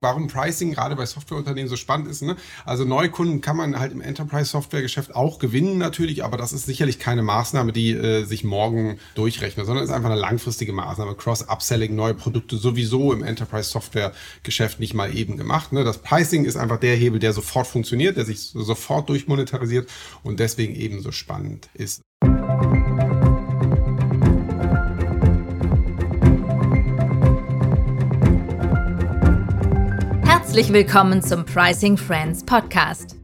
warum Pricing gerade bei Softwareunternehmen so spannend ist. Ne? Also Neukunden kann man halt im Enterprise-Software-Geschäft auch gewinnen natürlich, aber das ist sicherlich keine Maßnahme, die äh, sich morgen durchrechnet, sondern ist einfach eine langfristige Maßnahme. Cross-Upselling, neue Produkte sowieso im Enterprise-Software-Geschäft nicht mal eben gemacht. Ne? Das Pricing ist einfach der Hebel, der sofort funktioniert, der sich sofort durchmonetarisiert und deswegen eben so spannend ist. Herzlich willkommen zum Pricing Friends Podcast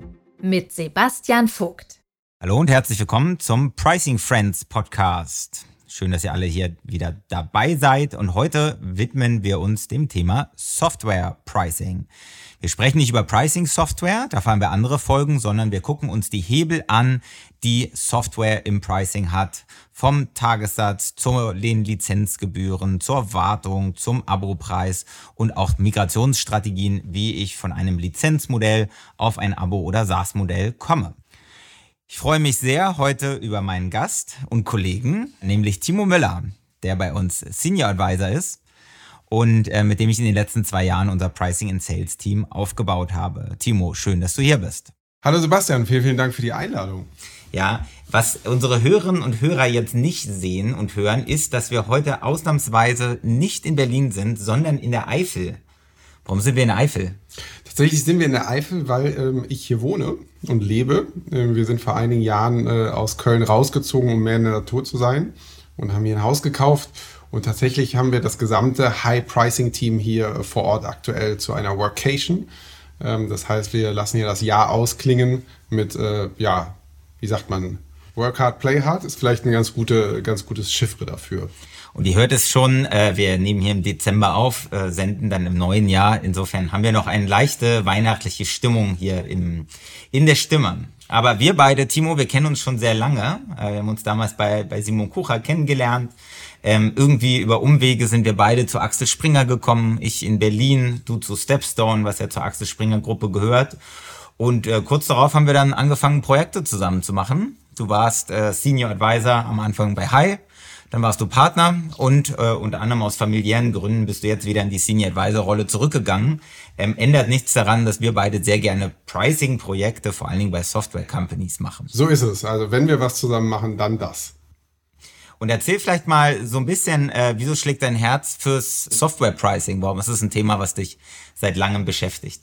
mit Sebastian Vogt. Hallo und herzlich willkommen zum Pricing Friends Podcast. Schön, dass ihr alle hier wieder dabei seid und heute widmen wir uns dem Thema Software Pricing. Wir sprechen nicht über Pricing Software, dafür haben wir andere Folgen, sondern wir gucken uns die Hebel an, die Software im Pricing hat. Vom Tagessatz zu den Lizenzgebühren, zur Wartung, zum Abopreis und auch Migrationsstrategien, wie ich von einem Lizenzmodell auf ein Abo- oder SaaS-Modell komme. Ich freue mich sehr heute über meinen Gast und Kollegen, nämlich Timo Müller, der bei uns Senior Advisor ist und äh, mit dem ich in den letzten zwei Jahren unser Pricing and Sales Team aufgebaut habe. Timo, schön, dass du hier bist. Hallo Sebastian, vielen, vielen Dank für die Einladung. Ja, was unsere Hörerinnen und Hörer jetzt nicht sehen und hören, ist, dass wir heute ausnahmsweise nicht in Berlin sind, sondern in der Eifel. Warum sind wir in der Eifel? Tatsächlich sind wir in der Eifel, weil ähm, ich hier wohne und lebe. Ähm, wir sind vor einigen Jahren äh, aus Köln rausgezogen, um mehr in der Natur zu sein und haben hier ein Haus gekauft und tatsächlich haben wir das gesamte High-Pricing-Team hier äh, vor Ort aktuell zu einer Workation. Ähm, das heißt, wir lassen hier das Jahr ausklingen mit, äh, ja, wie sagt man, Work hard, play hard ist vielleicht ein ganz, gute, ganz gutes Chiffre dafür. Und ihr hört es schon, äh, wir nehmen hier im Dezember auf, äh, senden dann im neuen Jahr. Insofern haben wir noch eine leichte weihnachtliche Stimmung hier im, in der Stimme. Aber wir beide, Timo, wir kennen uns schon sehr lange. Äh, wir haben uns damals bei, bei Simon Kucher kennengelernt. Ähm, irgendwie über Umwege sind wir beide zu Axel Springer gekommen. Ich in Berlin, du zu Stepstone, was ja zur Axel Springer Gruppe gehört. Und äh, kurz darauf haben wir dann angefangen, Projekte zusammen zu machen. Du warst äh, Senior Advisor am Anfang bei High, dann warst du Partner und äh, unter anderem aus familiären Gründen bist du jetzt wieder in die Senior Advisor Rolle zurückgegangen. Ähm, ändert nichts daran, dass wir beide sehr gerne Pricing-Projekte, vor allen Dingen bei Software-Companies machen. So ist es. Also wenn wir was zusammen machen, dann das. Und erzähl vielleicht mal so ein bisschen, äh, wieso schlägt dein Herz fürs Software Pricing? Warum ist das ein Thema, was dich seit langem beschäftigt?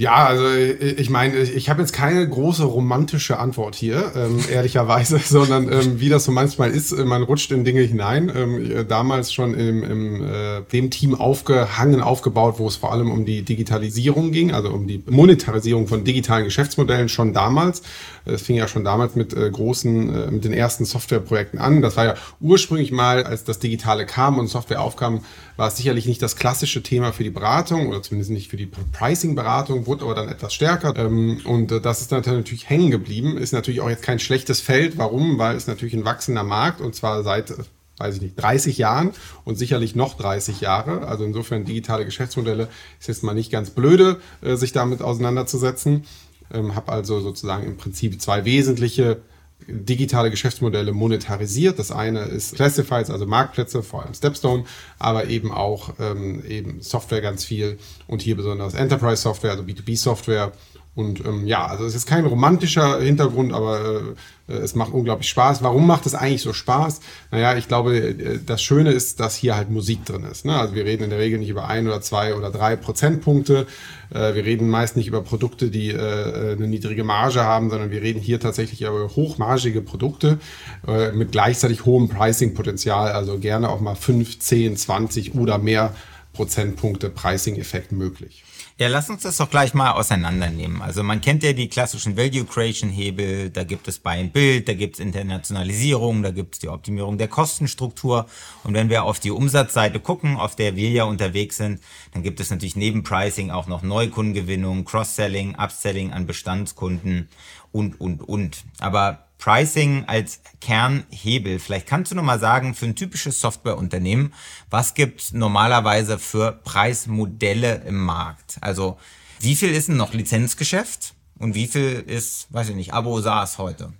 Ja, also äh, ich meine, ich habe jetzt keine große romantische Antwort hier, ähm, ehrlicherweise, sondern ähm, wie das so manchmal ist, äh, man rutscht in Dinge hinein. Ähm, äh, damals schon im, im äh, dem Team aufgehangen, aufgebaut, wo es vor allem um die Digitalisierung ging, also um die Monetarisierung von digitalen Geschäftsmodellen schon damals. Es fing ja schon damals mit äh, großen, äh, mit den ersten Softwareprojekten an. Das war ja ursprünglich mal, als das Digitale kam und Software aufkam, war es sicherlich nicht das klassische Thema für die Beratung oder zumindest nicht für die Pricing-Beratung, wurde aber dann etwas stärker. Ähm, und äh, das ist natürlich hängen geblieben. Ist natürlich auch jetzt kein schlechtes Feld. Warum? Weil es natürlich ein wachsender Markt und zwar seit weiß ich nicht, 30 Jahren und sicherlich noch 30 Jahre. Also insofern digitale Geschäftsmodelle ist jetzt mal nicht ganz blöde, sich damit auseinanderzusetzen. Ähm, habe also sozusagen im Prinzip zwei wesentliche digitale Geschäftsmodelle monetarisiert. Das eine ist Classifieds, also Marktplätze, vor allem Stepstone, aber eben auch ähm, eben Software ganz viel und hier besonders Enterprise Software, also B2B Software und ähm, ja, also es ist kein romantischer Hintergrund, aber äh, es macht unglaublich Spaß. Warum macht es eigentlich so Spaß? Naja, ich glaube, äh, das Schöne ist, dass hier halt Musik drin ist. Ne? Also wir reden in der Regel nicht über ein oder zwei oder drei Prozentpunkte. Äh, wir reden meist nicht über Produkte, die äh, eine niedrige Marge haben, sondern wir reden hier tatsächlich über hochmargige Produkte äh, mit gleichzeitig hohem Pricing-Potenzial. Also gerne auch mal 5, 10, 20 oder mehr Prozentpunkte Pricing-Effekt möglich. Ja, lass uns das doch gleich mal auseinandernehmen. Also man kennt ja die klassischen Value Creation Hebel, da gibt es Buy and Build, da gibt es Internationalisierung, da gibt es die Optimierung der Kostenstruktur. Und wenn wir auf die Umsatzseite gucken, auf der wir ja unterwegs sind, dann gibt es natürlich neben Pricing auch noch Neukundengewinnung, Cross-Selling, Upselling an Bestandskunden und, und, und. Aber Pricing als Kernhebel. Vielleicht kannst du noch mal sagen, für ein typisches Softwareunternehmen, was gibt normalerweise für Preismodelle im Markt? Also, wie viel ist denn noch Lizenzgeschäft und wie viel ist, weiß ich nicht, Abo SaaS heute?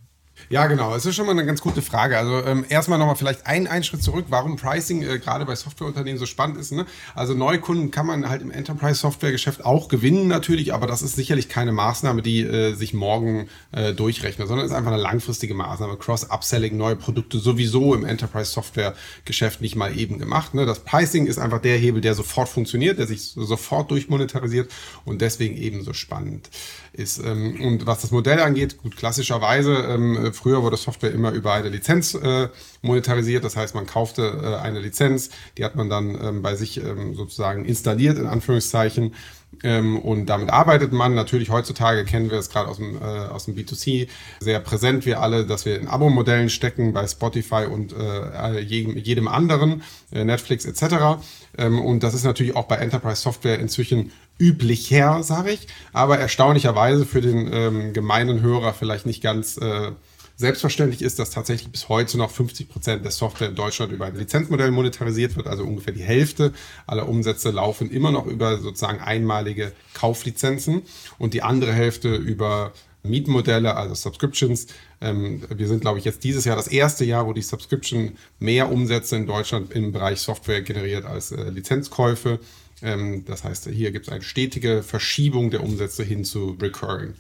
Ja, genau. Es ist schon mal eine ganz gute Frage. Also ähm, erstmal nochmal vielleicht einen, einen Schritt zurück, warum Pricing äh, gerade bei Softwareunternehmen so spannend ist. Ne? Also Neukunden kann man halt im Enterprise-Software-Geschäft auch gewinnen natürlich, aber das ist sicherlich keine Maßnahme, die äh, sich morgen äh, durchrechnet, sondern ist einfach eine langfristige Maßnahme. Cross-Upselling, neue Produkte sowieso im Enterprise-Software-Geschäft nicht mal eben gemacht. Ne? Das Pricing ist einfach der Hebel, der sofort funktioniert, der sich sofort durchmonetarisiert und deswegen eben so spannend ist. Ähm, und was das Modell angeht, gut, klassischerweise, ähm, früher wurde Software immer über eine Lizenz äh, monetarisiert. Das heißt, man kaufte äh, eine Lizenz, die hat man dann ähm, bei sich ähm, sozusagen installiert, in Anführungszeichen. Ähm, und damit arbeitet man. Natürlich heutzutage kennen wir es gerade aus dem, äh, aus dem B2C sehr präsent, wir alle, dass wir in Abo-Modellen stecken bei Spotify und äh, jedem, jedem anderen, äh, Netflix etc. Ähm, und das ist natürlich auch bei Enterprise Software inzwischen üblicher, sage ich, aber erstaunlicherweise für den ähm, gemeinen Hörer vielleicht nicht ganz äh, selbstverständlich ist, dass tatsächlich bis heute noch 50 Prozent der Software in Deutschland über ein Lizenzmodell monetarisiert wird, also ungefähr die Hälfte aller Umsätze laufen immer noch über sozusagen einmalige Kauflizenzen und die andere Hälfte über Mietmodelle, also Subscriptions. Ähm, wir sind, glaube ich, jetzt dieses Jahr das erste Jahr, wo die Subscription mehr Umsätze in Deutschland im Bereich Software generiert als äh, Lizenzkäufe. Ähm, das heißt, hier gibt es eine stetige Verschiebung der Umsätze hin zu Recurring.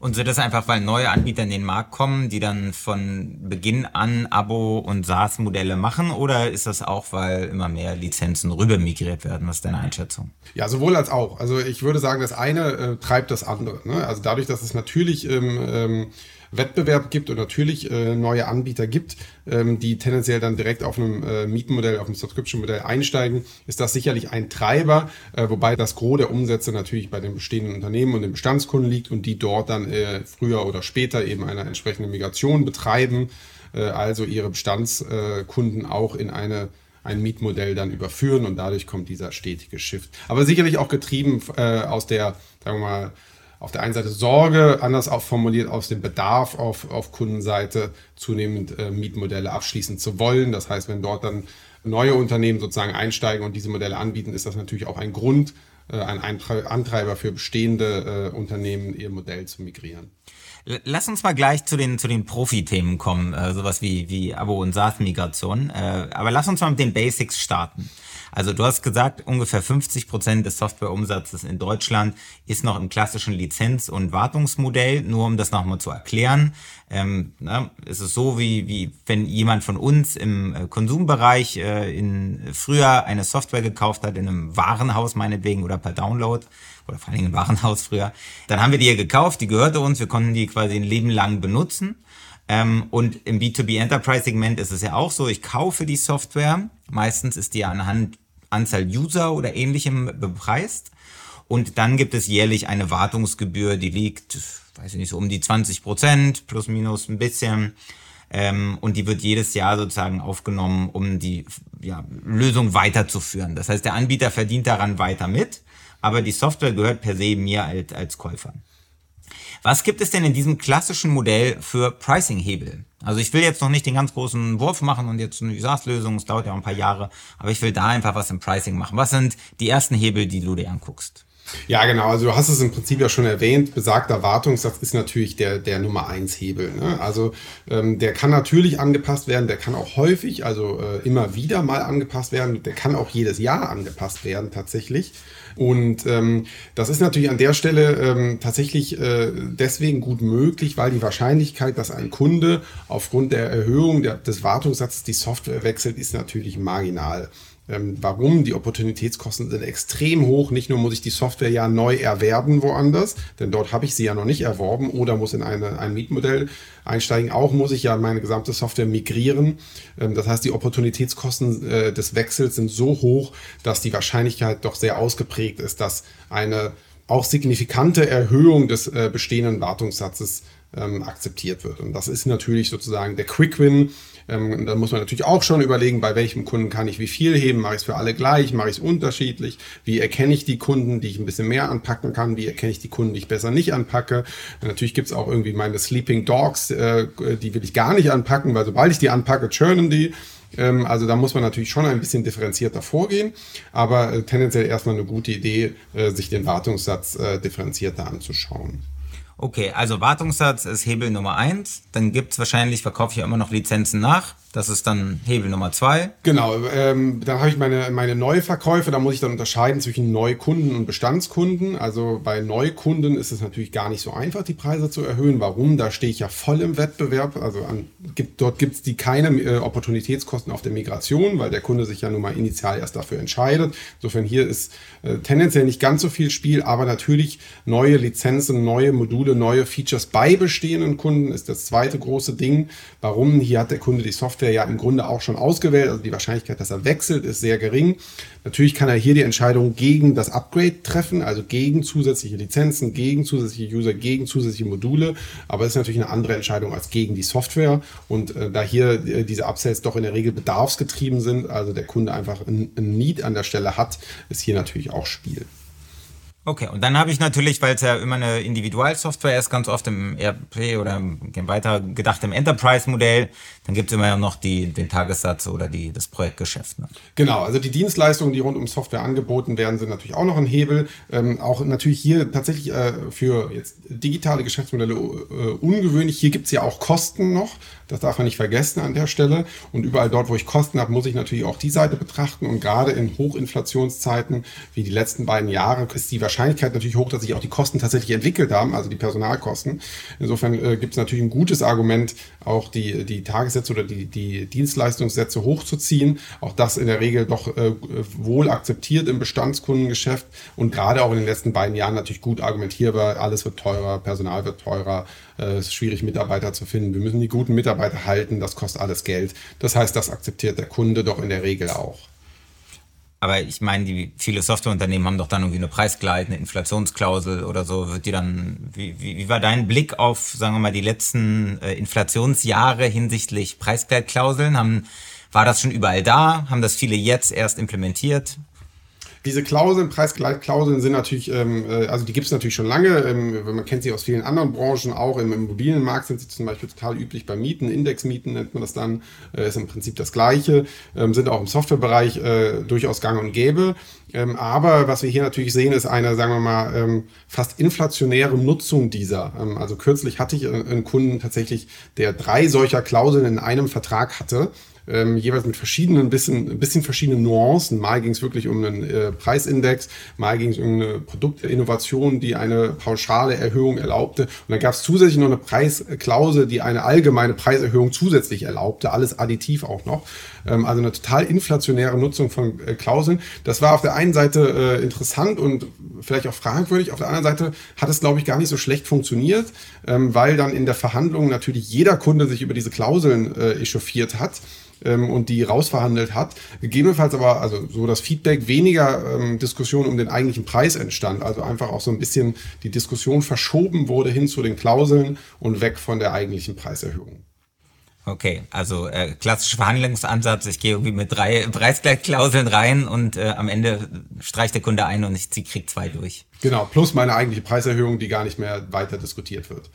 Und so das einfach, weil neue Anbieter in den Markt kommen, die dann von Beginn an Abo- und SaaS-Modelle machen? Oder ist das auch, weil immer mehr Lizenzen rüber migriert werden? Was ist deine Einschätzung? Ja, sowohl als auch. Also ich würde sagen, das eine äh, treibt das andere. Ne? Also dadurch, dass es natürlich ähm, ähm, Wettbewerb gibt und natürlich äh, neue Anbieter gibt, ähm, die tendenziell dann direkt auf einem äh, Mietenmodell, auf einem Subscription-Modell einsteigen, ist das sicherlich ein Treiber, äh, wobei das Gros der Umsätze natürlich bei den bestehenden Unternehmen und den Bestandskunden liegt und die dort dann äh, früher oder später eben eine entsprechende Migration betreiben, äh, also ihre Bestandskunden auch in eine ein Mietmodell dann überführen und dadurch kommt dieser stetige Shift. Aber sicherlich auch getrieben äh, aus der, sagen wir mal, auf der einen Seite Sorge, anders auch formuliert aus dem Bedarf auf, auf Kundenseite zunehmend äh, Mietmodelle abschließen zu wollen. Das heißt, wenn dort dann neue Unternehmen sozusagen einsteigen und diese Modelle anbieten, ist das natürlich auch ein Grund, äh, ein Antreiber für bestehende äh, Unternehmen, ihr Modell zu migrieren. Lass uns mal gleich zu den, zu den Profi-Themen kommen, äh, sowas wie, wie Abo- und SaaS-Migration. Äh, aber lass uns mal mit den Basics starten. Also du hast gesagt, ungefähr 50 Prozent des Softwareumsatzes in Deutschland ist noch im klassischen Lizenz- und Wartungsmodell. Nur um das nochmal zu erklären, ähm, ne, ist es so, wie, wie wenn jemand von uns im äh, Konsumbereich äh, in früher eine Software gekauft hat, in einem Warenhaus meinetwegen oder per Download oder vor allen Dingen im Warenhaus früher. Dann haben wir die hier gekauft, die gehörte uns, wir konnten die quasi ein Leben lang benutzen. Ähm, und im B2B Enterprise Segment ist es ja auch so, ich kaufe die Software. Meistens ist die anhand Anzahl User oder ähnlichem bepreist. Und dann gibt es jährlich eine Wartungsgebühr, die liegt, weiß ich nicht, so um die 20 Prozent, plus minus ein bisschen. Ähm, und die wird jedes Jahr sozusagen aufgenommen, um die ja, Lösung weiterzuführen. Das heißt, der Anbieter verdient daran weiter mit, aber die Software gehört per se mir als, als Käufer. Was gibt es denn in diesem klassischen Modell für Pricing-Hebel? Also ich will jetzt noch nicht den ganz großen Wurf machen und jetzt eine SaaS-Lösung, es dauert ja auch ein paar Jahre, aber ich will da einfach was im Pricing machen. Was sind die ersten Hebel, die du dir anguckst? Ja, genau. Also du hast es im Prinzip ja schon erwähnt. Besagter Wartungssatz ist natürlich der, der Nummer eins Hebel. Ne? Also ähm, der kann natürlich angepasst werden. Der kann auch häufig, also äh, immer wieder mal angepasst werden. Der kann auch jedes Jahr angepasst werden tatsächlich. Und ähm, das ist natürlich an der Stelle ähm, tatsächlich äh, deswegen gut möglich, weil die Wahrscheinlichkeit, dass ein Kunde aufgrund der Erhöhung der, des Wartungssatzes die Software wechselt, ist natürlich marginal. Ähm, warum? Die Opportunitätskosten sind extrem hoch. Nicht nur muss ich die Software ja neu erwerben woanders, denn dort habe ich sie ja noch nicht erworben oder muss in eine, ein Mietmodell einsteigen. Auch muss ich ja meine gesamte Software migrieren. Ähm, das heißt, die Opportunitätskosten äh, des Wechsels sind so hoch, dass die Wahrscheinlichkeit doch sehr ausgeprägt ist, dass eine auch signifikante Erhöhung des äh, bestehenden Wartungssatzes ähm, akzeptiert wird. Und das ist natürlich sozusagen der Quick Win. Ähm, da muss man natürlich auch schon überlegen, bei welchem Kunden kann ich wie viel heben, mache ich es für alle gleich, mache ich es unterschiedlich, wie erkenne ich die Kunden, die ich ein bisschen mehr anpacken kann, wie erkenne ich die Kunden, die ich besser nicht anpacke. Natürlich gibt es auch irgendwie meine Sleeping Dogs, äh, die will ich gar nicht anpacken, weil sobald ich die anpacke, churnen die. Ähm, also da muss man natürlich schon ein bisschen differenzierter vorgehen, aber äh, tendenziell erstmal eine gute Idee, äh, sich den Wartungssatz äh, differenzierter anzuschauen. Okay, also Wartungssatz ist Hebel Nummer eins. Dann gibt es wahrscheinlich, verkaufe ich ja immer noch Lizenzen nach. Das ist dann Hebel Nummer zwei. Genau, ähm, dann habe ich meine, meine Neuverkäufe, da muss ich dann unterscheiden zwischen Neukunden und Bestandskunden. Also bei Neukunden ist es natürlich gar nicht so einfach, die Preise zu erhöhen. Warum? Da stehe ich ja voll im Wettbewerb. Also an, gibt, dort gibt es keine äh, Opportunitätskosten auf der Migration, weil der Kunde sich ja nun mal initial erst dafür entscheidet. Insofern hier ist äh, tendenziell nicht ganz so viel Spiel, aber natürlich neue Lizenzen, neue Module, neue Features bei bestehenden Kunden ist das zweite große Ding. Warum? Hier hat der Kunde die Software Software ja im Grunde auch schon ausgewählt. Also die Wahrscheinlichkeit, dass er wechselt, ist sehr gering. Natürlich kann er hier die Entscheidung gegen das Upgrade treffen, also gegen zusätzliche Lizenzen, gegen zusätzliche User, gegen zusätzliche Module. Aber es ist natürlich eine andere Entscheidung als gegen die Software. Und äh, da hier äh, diese Upsells doch in der Regel bedarfsgetrieben sind, also der Kunde einfach ein, ein Need an der Stelle hat, ist hier natürlich auch Spiel. Okay, und dann habe ich natürlich, weil es ja immer eine Individualsoftware ist, ganz oft im ERP oder weiter gedacht im Enterprise-Modell, dann gibt es immer noch die, den Tagessatz oder die, das Projektgeschäft. Ne? Genau, also die Dienstleistungen, die rund um Software angeboten werden, sind natürlich auch noch ein Hebel. Ähm, auch natürlich hier tatsächlich äh, für jetzt digitale Geschäftsmodelle äh, ungewöhnlich. Hier gibt es ja auch Kosten noch. Das darf man nicht vergessen an der Stelle. Und überall dort, wo ich Kosten habe, muss ich natürlich auch die Seite betrachten. Und gerade in Hochinflationszeiten wie die letzten beiden Jahre ist die Wahrscheinlichkeit natürlich hoch, dass sich auch die Kosten tatsächlich entwickelt haben, also die Personalkosten. Insofern äh, gibt es natürlich ein gutes Argument, auch die, die Tagessätze oder die, die Dienstleistungssätze hochzuziehen. Auch das in der Regel doch äh, wohl akzeptiert im Bestandskundengeschäft und gerade auch in den letzten beiden Jahren natürlich gut argumentierbar. Alles wird teurer, Personal wird teurer, äh, es ist schwierig, Mitarbeiter zu finden. Wir müssen die guten Mitarbeiter halten, das kostet alles Geld. Das heißt, das akzeptiert der Kunde doch in der Regel auch. Aber ich meine, die viele Softwareunternehmen haben doch dann irgendwie eine Preisgleite, eine Inflationsklausel oder so. Wird die dann, wie, wie, wie war dein Blick auf, sagen wir mal, die letzten äh, Inflationsjahre hinsichtlich Preisgleitklauseln? Haben, war das schon überall da? Haben das viele jetzt erst implementiert? Diese Klauseln, Preisgleitklauseln sind natürlich, ähm, äh, also die gibt es natürlich schon lange. Ähm, man kennt sie aus vielen anderen Branchen, auch im Immobilienmarkt sind sie zum Beispiel total üblich bei Mieten. Indexmieten nennt man das dann, äh, ist im Prinzip das Gleiche, ähm, sind auch im Softwarebereich äh, durchaus gang und gäbe. Ähm, aber was wir hier natürlich sehen, ist eine, sagen wir mal, ähm, fast inflationäre Nutzung dieser. Ähm, also kürzlich hatte ich einen Kunden tatsächlich, der drei solcher Klauseln in einem Vertrag hatte ähm, jeweils mit verschiedenen, bisschen, bisschen verschiedenen Nuancen. Mal ging es wirklich um einen äh, Preisindex, mal ging es um eine Produktinnovation, die eine pauschale Erhöhung erlaubte. Und dann gab es zusätzlich noch eine Preisklausel, die eine allgemeine Preiserhöhung zusätzlich erlaubte, alles additiv auch noch. Ähm, also eine total inflationäre Nutzung von äh, Klauseln. Das war auf der einen Seite äh, interessant und vielleicht auch fragwürdig. Auf der anderen Seite hat es, glaube ich, gar nicht so schlecht funktioniert, ähm, weil dann in der Verhandlung natürlich jeder Kunde sich über diese Klauseln äh, echauffiert hat ähm, und die rausverhandelt hat. Gegebenenfalls aber, also so das Feedback, weniger ähm, Diskussion um den eigentlichen Preis entstand. Also einfach auch so ein bisschen die Diskussion verschoben wurde hin zu den Klauseln und weg von der eigentlichen Preiserhöhung. Okay, also äh, klassischer Verhandlungsansatz, ich gehe irgendwie mit drei Preisgleitklauseln rein und äh, am Ende streicht der Kunde ein und ich kriege zwei durch. Genau, plus meine eigentliche Preiserhöhung, die gar nicht mehr weiter diskutiert wird.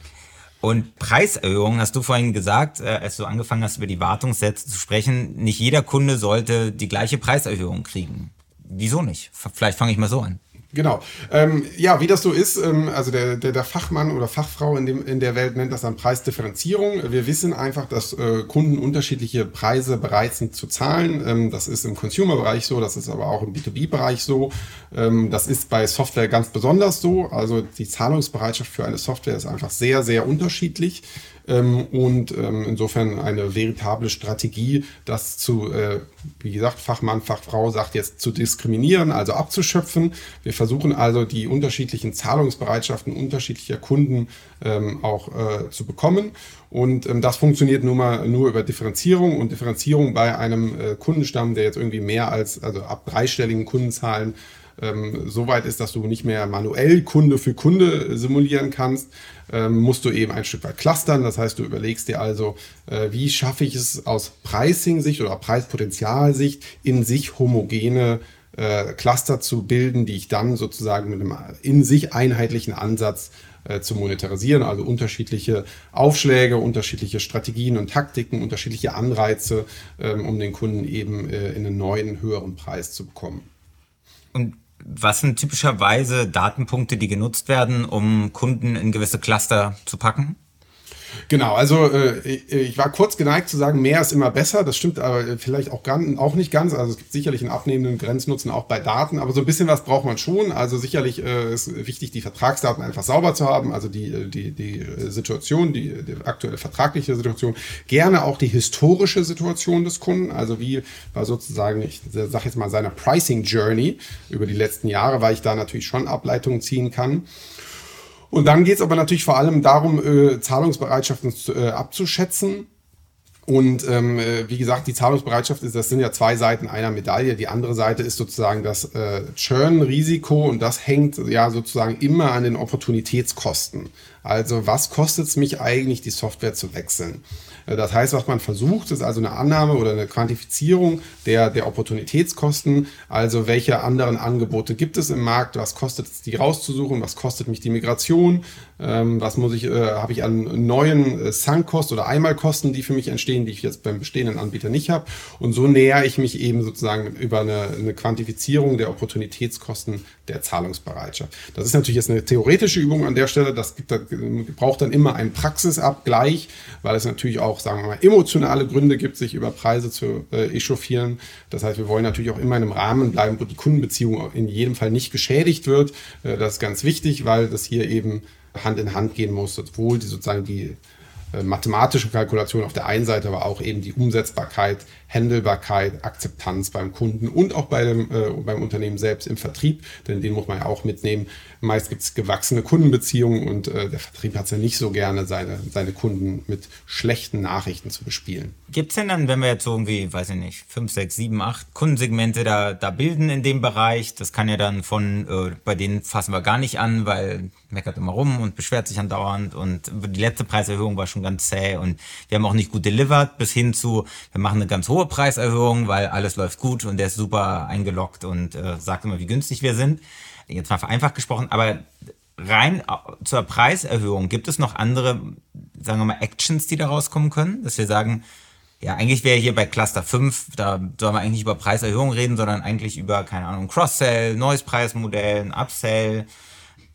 Und Preiserhöhungen, hast du vorhin gesagt, äh, als du angefangen hast, über die Wartungssätze zu sprechen, nicht jeder Kunde sollte die gleiche Preiserhöhung kriegen. Wieso nicht? Vielleicht fange ich mal so an. Genau. Ähm, ja, wie das so ist, ähm, also der, der, der Fachmann oder Fachfrau in, dem, in der Welt nennt das dann Preisdifferenzierung. Wir wissen einfach, dass äh, Kunden unterschiedliche Preise bereit sind zu zahlen. Ähm, das ist im Consumer-Bereich so, das ist aber auch im B2B-Bereich so. Ähm, das ist bei Software ganz besonders so. Also die Zahlungsbereitschaft für eine Software ist einfach sehr, sehr unterschiedlich. Ähm, und ähm, insofern eine veritable Strategie, das zu, äh, wie gesagt, Fachmann, Fachfrau sagt jetzt zu diskriminieren, also abzuschöpfen. Wir versuchen also die unterschiedlichen Zahlungsbereitschaften unterschiedlicher Kunden ähm, auch äh, zu bekommen. Und ähm, das funktioniert nur mal nur über Differenzierung und Differenzierung bei einem äh, Kundenstamm, der jetzt irgendwie mehr als, also ab dreistelligen Kundenzahlen ähm, so weit ist, dass du nicht mehr manuell Kunde für Kunde simulieren kannst, ähm, musst du eben ein Stück weit clustern. Das heißt, du überlegst dir also, äh, wie schaffe ich es aus Pricing-Sicht oder Preispotenzialsicht in sich homogene äh, Cluster zu bilden, die ich dann sozusagen mit einem in sich einheitlichen Ansatz äh, zu monetarisieren, also unterschiedliche Aufschläge, unterschiedliche Strategien und Taktiken, unterschiedliche Anreize, ähm, um den Kunden eben äh, in einen neuen, höheren Preis zu bekommen. Und was sind typischerweise Datenpunkte, die genutzt werden, um Kunden in gewisse Cluster zu packen? Genau, also äh, ich war kurz geneigt zu sagen, mehr ist immer besser. Das stimmt aber vielleicht auch, ganz, auch nicht ganz. Also es gibt sicherlich einen abnehmenden Grenznutzen auch bei Daten, aber so ein bisschen was braucht man schon. Also sicherlich äh, ist wichtig, die Vertragsdaten einfach sauber zu haben, also die, die, die Situation, die, die aktuelle vertragliche Situation, gerne auch die historische Situation des Kunden, also wie war sozusagen, ich sage jetzt mal, seiner Pricing Journey über die letzten Jahre, weil ich da natürlich schon Ableitungen ziehen kann. Und dann geht es aber natürlich vor allem darum, äh, Zahlungsbereitschaften äh, abzuschätzen. Und ähm, äh, wie gesagt, die Zahlungsbereitschaft ist, das sind ja zwei Seiten einer Medaille. Die andere Seite ist sozusagen das äh, Churn-Risiko und das hängt ja sozusagen immer an den Opportunitätskosten. Also was kostet es mich eigentlich, die Software zu wechseln? Äh, das heißt, was man versucht, ist also eine Annahme oder eine Quantifizierung der, der Opportunitätskosten. Also welche anderen Angebote gibt es im Markt? Was kostet es, die rauszusuchen? Was kostet mich die Migration? Ähm, was muss ich, äh, habe ich an neuen äh, Sunk-Kosten oder Einmalkosten, die für mich entstehen, die ich jetzt beim bestehenden Anbieter nicht habe? Und so nähere ich mich eben sozusagen über eine, eine Quantifizierung der Opportunitätskosten der Zahlungsbereitschaft. Das ist natürlich jetzt eine theoretische Übung an der Stelle. Das gibt, das braucht dann immer einen Praxisabgleich, weil es natürlich auch, sagen wir mal, emotionale Gründe gibt, sich über Preise zu äh, echauffieren. Das heißt, wir wollen natürlich auch immer in einem Rahmen bleiben, wo die Kundenbeziehung in jedem Fall nicht geschädigt wird. Äh, das ist ganz wichtig, weil das hier eben Hand in Hand gehen muss, sowohl die sozusagen die äh, mathematische Kalkulation auf der einen Seite, aber auch eben die Umsetzbarkeit, Händelbarkeit, Akzeptanz beim Kunden und auch bei dem, äh, beim Unternehmen selbst im Vertrieb, denn den muss man ja auch mitnehmen. Meist gibt es gewachsene Kundenbeziehungen und äh, der Vertrieb hat es ja nicht so gerne, seine, seine Kunden mit schlechten Nachrichten zu bespielen. Gibt es denn dann, wenn wir jetzt so irgendwie, weiß ich nicht, fünf, sechs, sieben, acht Kundensegmente da, da bilden in dem Bereich, das kann ja dann von, äh, bei denen fassen wir gar nicht an, weil meckert immer rum und beschwert sich andauernd und die letzte Preiserhöhung war schon ganz zäh und wir haben auch nicht gut delivered bis hin zu, wir machen eine ganz hohe Preiserhöhung, weil alles läuft gut und der ist super eingeloggt und äh, sagt immer, wie günstig wir sind. Jetzt mal vereinfacht gesprochen, aber rein zur Preiserhöhung, gibt es noch andere, sagen wir mal, Actions, die da rauskommen können? Dass wir sagen, ja, eigentlich wäre hier bei Cluster 5, da soll man eigentlich nicht über Preiserhöhung reden, sondern eigentlich über, keine Ahnung, Cross-Sell, neues Preismodell, Upsell,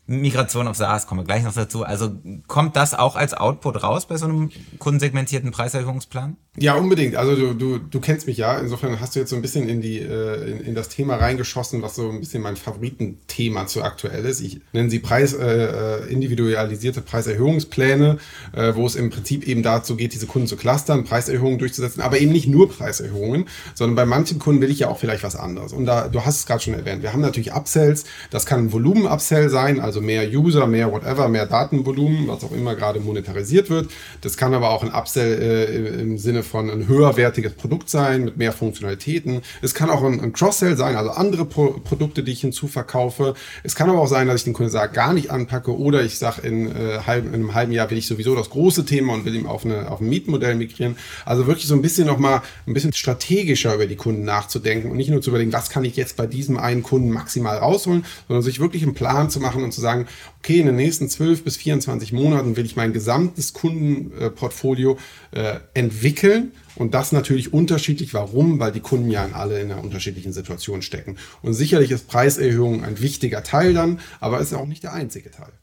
Migration auf SaaS, kommen wir gleich noch dazu. Also kommt das auch als Output raus bei so einem kundensegmentierten Preiserhöhungsplan? Ja, unbedingt. Also du, du, du kennst mich ja. Insofern hast du jetzt so ein bisschen in, die, äh, in, in das Thema reingeschossen, was so ein bisschen mein Favoritenthema zu aktuell ist. Ich nenne sie Preis, äh, äh, individualisierte Preiserhöhungspläne, äh, wo es im Prinzip eben dazu geht, diese Kunden zu clustern, Preiserhöhungen durchzusetzen, aber eben nicht nur Preiserhöhungen, sondern bei manchen Kunden will ich ja auch vielleicht was anderes. Und da, du hast es gerade schon erwähnt, wir haben natürlich Upsells, das kann ein Volumen-Upsell sein, also mehr User, mehr whatever, mehr Datenvolumen, was auch immer gerade monetarisiert wird. Das kann aber auch ein Upsell äh, im Sinne von ein höherwertiges Produkt sein mit mehr Funktionalitäten. Es kann auch ein, ein Cross-Sell sein, also andere Pro Produkte, die ich hinzuverkaufe. Es kann aber auch sein, dass ich den Kunden sage, gar nicht anpacke oder ich sage, in, äh, halb, in einem halben Jahr will ich sowieso das große Thema und will ihm auf, eine, auf ein Mietmodell migrieren. Also wirklich so ein bisschen nochmal ein bisschen strategischer über die Kunden nachzudenken und nicht nur zu überlegen, was kann ich jetzt bei diesem einen Kunden maximal rausholen, sondern sich wirklich einen Plan zu machen und zu sagen, okay, in den nächsten 12 bis 24 Monaten will ich mein gesamtes Kundenportfolio äh, entwickeln und das natürlich unterschiedlich. Warum? Weil die Kunden ja alle in einer unterschiedlichen Situation stecken. Und sicherlich ist Preiserhöhung ein wichtiger Teil dann, aber ist auch nicht der einzige Teil.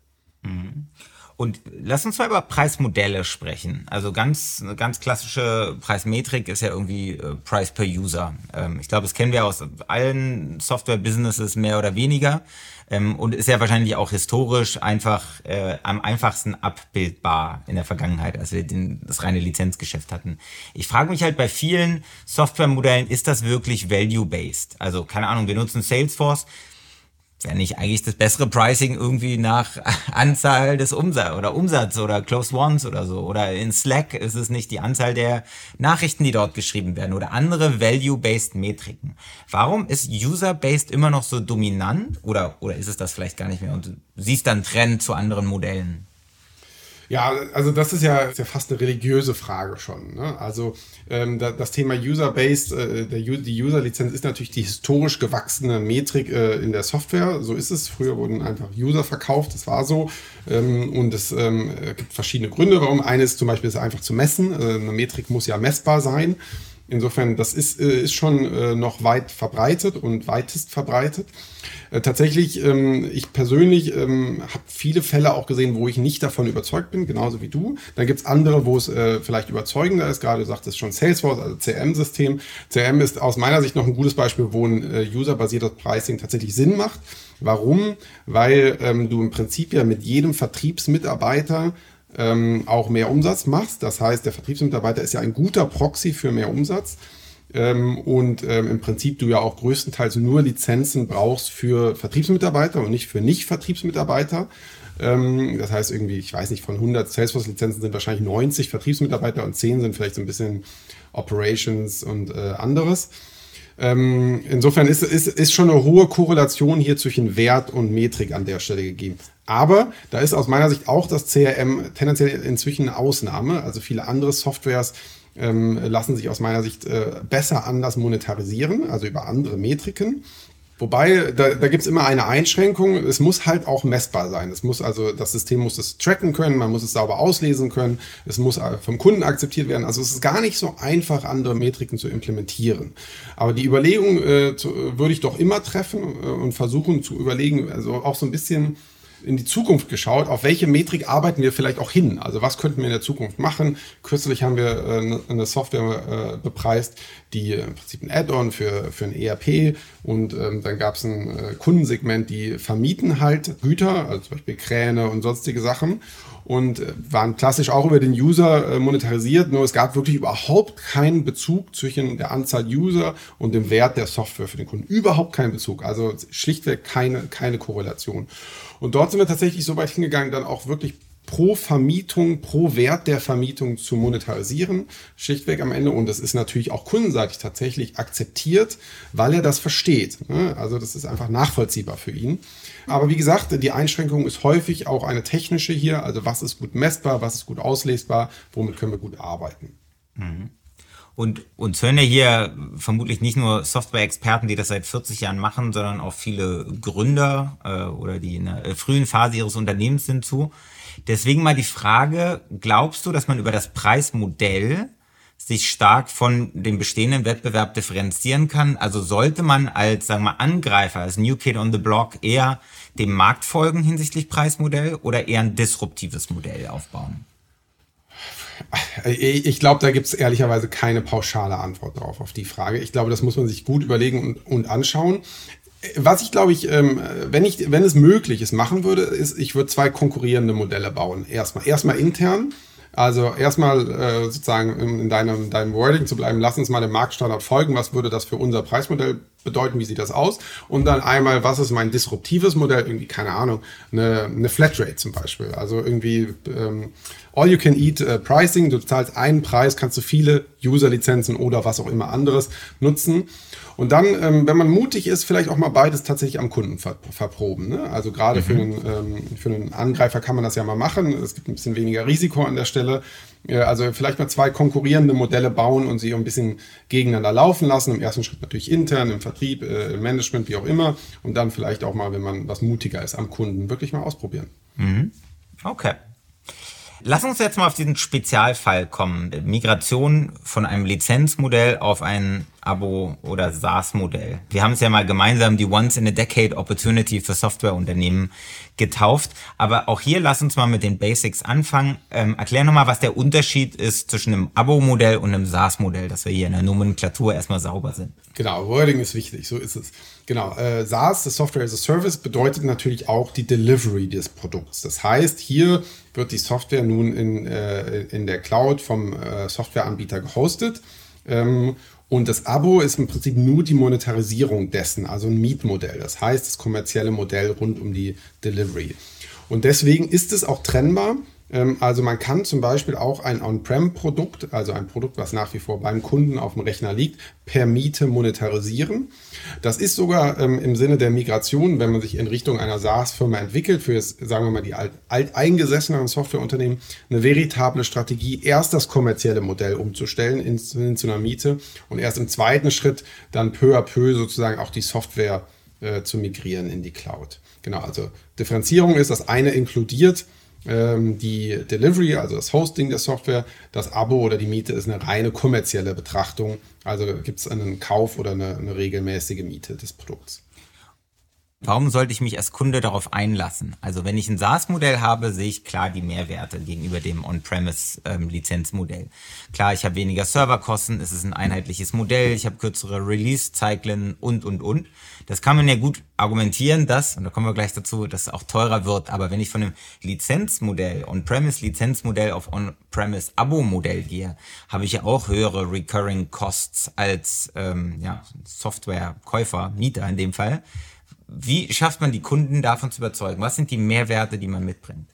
Mhm. Und lass uns mal über Preismodelle sprechen. Also ganz, ganz klassische Preismetrik ist ja irgendwie äh, Price per User. Ähm, ich glaube, das kennen wir aus allen Software-Businesses mehr oder weniger. Ähm, und ist ja wahrscheinlich auch historisch einfach äh, am einfachsten abbildbar in der Vergangenheit, als wir den, das reine Lizenzgeschäft hatten. Ich frage mich halt bei vielen Softwaremodellen, ist das wirklich value-based? Also keine Ahnung, wir nutzen Salesforce wäre nicht eigentlich das bessere Pricing irgendwie nach Anzahl des Umsatz oder Umsatz oder Close Ones oder so? Oder in Slack ist es nicht die Anzahl der Nachrichten, die dort geschrieben werden oder andere Value-Based Metriken. Warum ist User-Based immer noch so dominant oder, oder ist es das vielleicht gar nicht mehr und siehst dann Trend zu anderen Modellen? Ja, also das ist ja, ist ja fast eine religiöse Frage schon. Ne? Also ähm, da, das Thema User-Based, äh, die User-Lizenz ist natürlich die historisch gewachsene Metrik äh, in der Software. So ist es. Früher wurden einfach User verkauft, das war so. Ähm, und es ähm, gibt verschiedene Gründe, warum. Eines zum Beispiel ist einfach zu messen. Äh, eine Metrik muss ja messbar sein. Insofern, das ist, äh, ist schon äh, noch weit verbreitet und weitest verbreitet. Äh, tatsächlich, ähm, ich persönlich ähm, habe viele Fälle auch gesehen, wo ich nicht davon überzeugt bin, genauso wie du. Dann gibt's andere, wo es vielleicht überzeugender ist. Gerade du sagtest schon Salesforce, also CRM-System. CRM ist aus meiner Sicht noch ein gutes Beispiel, wo ein userbasiertes Pricing tatsächlich Sinn macht. Warum? Weil ähm, du im Prinzip ja mit jedem Vertriebsmitarbeiter ähm, auch mehr Umsatz machst. Das heißt, der Vertriebsmitarbeiter ist ja ein guter Proxy für mehr Umsatz. Ähm, und ähm, im Prinzip du ja auch größtenteils nur Lizenzen brauchst für Vertriebsmitarbeiter und nicht für Nicht-Vertriebsmitarbeiter. Ähm, das heißt irgendwie, ich weiß nicht, von 100 Salesforce-Lizenzen sind wahrscheinlich 90 Vertriebsmitarbeiter und 10 sind vielleicht so ein bisschen Operations und äh, anderes. Ähm, insofern ist, ist, ist schon eine hohe Korrelation hier zwischen Wert und Metrik an der Stelle gegeben. Aber da ist aus meiner Sicht auch das CRM tendenziell inzwischen eine Ausnahme. Also viele andere Softwares ähm, lassen sich aus meiner Sicht äh, besser anders monetarisieren, also über andere Metriken. Wobei, da, da gibt es immer eine Einschränkung. Es muss halt auch messbar sein. Es muss also, das System muss es tracken können, man muss es sauber auslesen können, es muss äh, vom Kunden akzeptiert werden. Also es ist gar nicht so einfach, andere Metriken zu implementieren. Aber die Überlegung äh, zu, würde ich doch immer treffen äh, und versuchen zu überlegen, also auch so ein bisschen in die Zukunft geschaut, auf welche Metrik arbeiten wir vielleicht auch hin? Also was könnten wir in der Zukunft machen? Kürzlich haben wir äh, eine Software äh, bepreist, die im Prinzip ein Add-on für, für ein ERP und ähm, dann gab es ein äh, Kundensegment, die vermieten halt Güter, also zum Beispiel Kräne und sonstige Sachen und äh, waren klassisch auch über den User äh, monetarisiert, nur es gab wirklich überhaupt keinen Bezug zwischen der Anzahl User und dem Wert der Software für den Kunden. Überhaupt keinen Bezug, also schlichtweg keine, keine Korrelation. Und dort sind wir tatsächlich so weit hingegangen, dann auch wirklich pro Vermietung, pro Wert der Vermietung zu monetarisieren, schlichtweg am Ende. Und das ist natürlich auch kundenseitig tatsächlich akzeptiert, weil er das versteht. Ne? Also das ist einfach nachvollziehbar für ihn. Aber wie gesagt, die Einschränkung ist häufig auch eine technische hier. Also was ist gut messbar, was ist gut auslesbar, womit können wir gut arbeiten. Mhm. Und uns hören ja hier vermutlich nicht nur Software-Experten, die das seit 40 Jahren machen, sondern auch viele Gründer äh, oder die in der frühen Phase ihres Unternehmens sind zu. Deswegen mal die Frage, glaubst du, dass man über das Preismodell sich stark von dem bestehenden Wettbewerb differenzieren kann? Also sollte man als, sagen wir, Angreifer, als New Kid on the Block eher dem Markt folgen hinsichtlich Preismodell oder eher ein disruptives Modell aufbauen? Ich glaube, da gibt es ehrlicherweise keine pauschale Antwort drauf auf die Frage. Ich glaube, das muss man sich gut überlegen und, und anschauen. Was ich glaube ich, ähm, wenn ich, wenn es möglich ist, machen würde, ist, ich würde zwei konkurrierende Modelle bauen. Erstmal, erstmal intern. Also erstmal äh, sozusagen in deinem, in deinem Wording zu bleiben, lass uns mal dem Marktstandard folgen. Was würde das für unser Preismodell bedeuten? Wie sieht das aus? Und dann einmal, was ist mein disruptives Modell? Irgendwie, keine Ahnung, eine, eine Flatrate zum Beispiel. Also irgendwie ähm, All-You-Can-Eat-Pricing. Äh, du zahlst einen Preis, kannst du viele User-Lizenzen oder was auch immer anderes nutzen. Und dann, ähm, wenn man mutig ist, vielleicht auch mal beides tatsächlich am Kunden ver verproben. Ne? Also gerade mhm. für, einen, ähm, für einen Angreifer kann man das ja mal machen. Es gibt ein bisschen weniger Risiko an der Stelle. Also vielleicht mal zwei konkurrierende Modelle bauen und sie ein bisschen gegeneinander laufen lassen. Im ersten Schritt natürlich intern, im Vertrieb, äh, im Management, wie auch immer. Und dann vielleicht auch mal, wenn man was mutiger ist, am Kunden wirklich mal ausprobieren. Mhm. Okay. Lass uns jetzt mal auf diesen Spezialfall kommen. Migration von einem Lizenzmodell auf ein Abo- oder SaaS-Modell. Wir haben es ja mal gemeinsam die Once-in-a-Decade Opportunity für Softwareunternehmen getauft. Aber auch hier lass uns mal mit den Basics anfangen. Ähm, erklär nochmal, was der Unterschied ist zwischen einem Abo-Modell und einem SaaS-Modell, dass wir hier in der Nomenklatur erstmal sauber sind. Genau, Wording ist wichtig, so ist es. Genau, äh, SaaS, das Software as a Service, bedeutet natürlich auch die Delivery des Produkts. Das heißt, hier wird die Software nun in, äh, in der Cloud vom äh, Softwareanbieter gehostet. Ähm, und das Abo ist im Prinzip nur die Monetarisierung dessen, also ein Mietmodell. Das heißt, das kommerzielle Modell rund um die Delivery. Und deswegen ist es auch trennbar also man kann zum Beispiel auch ein On-Prem-Produkt, also ein Produkt, was nach wie vor beim Kunden auf dem Rechner liegt, per Miete monetarisieren. Das ist sogar ähm, im Sinne der Migration, wenn man sich in Richtung einer SaaS-Firma entwickelt, für sagen wir mal die alt, alteingesessenen Softwareunternehmen, eine veritable Strategie, erst das kommerzielle Modell umzustellen in, zu einer Miete und erst im zweiten Schritt dann peu à peu sozusagen auch die Software äh, zu migrieren in die Cloud. Genau, also Differenzierung ist, das eine inkludiert Ähm, die Delivery, also das Hosting der Software, das Abo oder die Miete ist eine reine kommerzielle Betrachtung. Also gibt es einen Kauf oder eine, eine regelmäßige Miete des Produkts. Warum sollte ich mich als Kunde darauf einlassen? Also wenn ich ein SaaS-Modell habe, sehe ich klar die Mehrwerte gegenüber dem On-Premise-Lizenzmodell. Ähm, klar, ich habe weniger Serverkosten, es ist ein einheitliches Modell, ich habe kürzere Release-Zyklen und, und, und. Das kann man ja gut argumentieren, dass, und da kommen wir gleich dazu, dass es auch teurer wird. Aber wenn ich von einem Lizenzmodell, On-Premise-Lizenzmodell auf On-Premise-Abo-Modell gehe, habe ich ja auch höhere Recurring Costs als ähm, ja, Software-Käufer, Mieter in dem Fall. Wie schafft man die Kunden davon zu überzeugen? Was sind die Mehrwerte, die man mitbringt?